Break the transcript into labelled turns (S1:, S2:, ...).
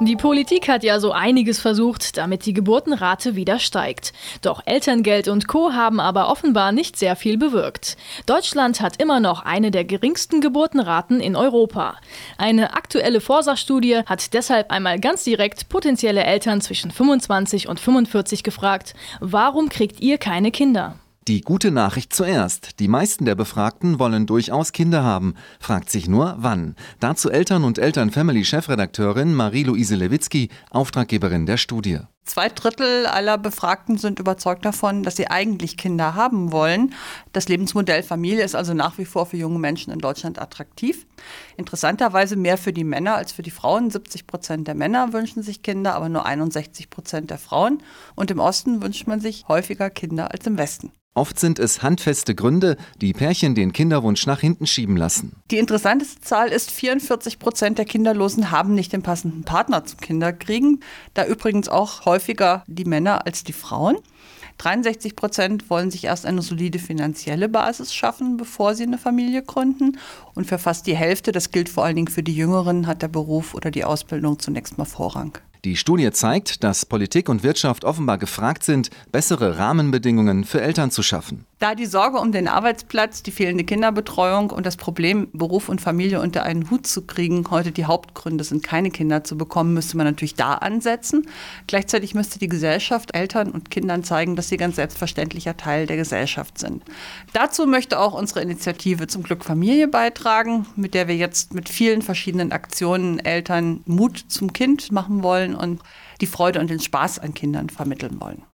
S1: Die Politik hat ja so einiges versucht, damit die Geburtenrate wieder steigt. Doch Elterngeld und Co haben aber offenbar nicht sehr viel bewirkt. Deutschland hat immer noch eine der geringsten Geburtenraten in Europa. Eine aktuelle Forsa-Studie hat deshalb einmal ganz direkt potenzielle Eltern zwischen 25 und 45 gefragt, warum kriegt ihr keine Kinder?
S2: Die gute Nachricht zuerst. Die meisten der Befragten wollen durchaus Kinder haben. Fragt sich nur, wann. Dazu Eltern- und Eltern-Family-Chefredakteurin Marie-Louise Lewitzki, Auftraggeberin der Studie.
S3: Zwei Drittel aller Befragten sind überzeugt davon, dass sie eigentlich Kinder haben wollen. Das Lebensmodell Familie ist also nach wie vor für junge Menschen in Deutschland attraktiv. Interessanterweise mehr für die Männer als für die Frauen. 70 Prozent der Männer wünschen sich Kinder, aber nur 61 Prozent der Frauen. Und im Osten wünscht man sich häufiger Kinder als im Westen.
S2: Oft sind es handfeste Gründe, die Pärchen den Kinderwunsch nach hinten schieben lassen.
S3: Die interessanteste Zahl ist, 44 Prozent der Kinderlosen haben nicht den passenden Partner zum Kinderkriegen. Da übrigens auch häufiger die Männer als die Frauen. 63 Prozent wollen sich erst eine solide finanzielle Basis schaffen, bevor sie eine Familie gründen. Und für fast die Hälfte, das gilt vor allen Dingen für die Jüngeren, hat der Beruf oder die Ausbildung zunächst mal Vorrang.
S2: Die Studie zeigt, dass Politik und Wirtschaft offenbar gefragt sind, bessere Rahmenbedingungen für Eltern zu schaffen.
S3: Da die Sorge um den Arbeitsplatz, die fehlende Kinderbetreuung und das Problem, Beruf und Familie unter einen Hut zu kriegen, heute die Hauptgründe sind, keine Kinder zu bekommen, müsste man natürlich da ansetzen. Gleichzeitig müsste die Gesellschaft Eltern und Kindern zeigen, dass sie ganz selbstverständlicher Teil der Gesellschaft sind. Dazu möchte auch unsere Initiative zum Glück Familie beitragen, mit der wir jetzt mit vielen verschiedenen Aktionen Eltern Mut zum Kind machen wollen und die Freude und den Spaß an Kindern vermitteln wollen.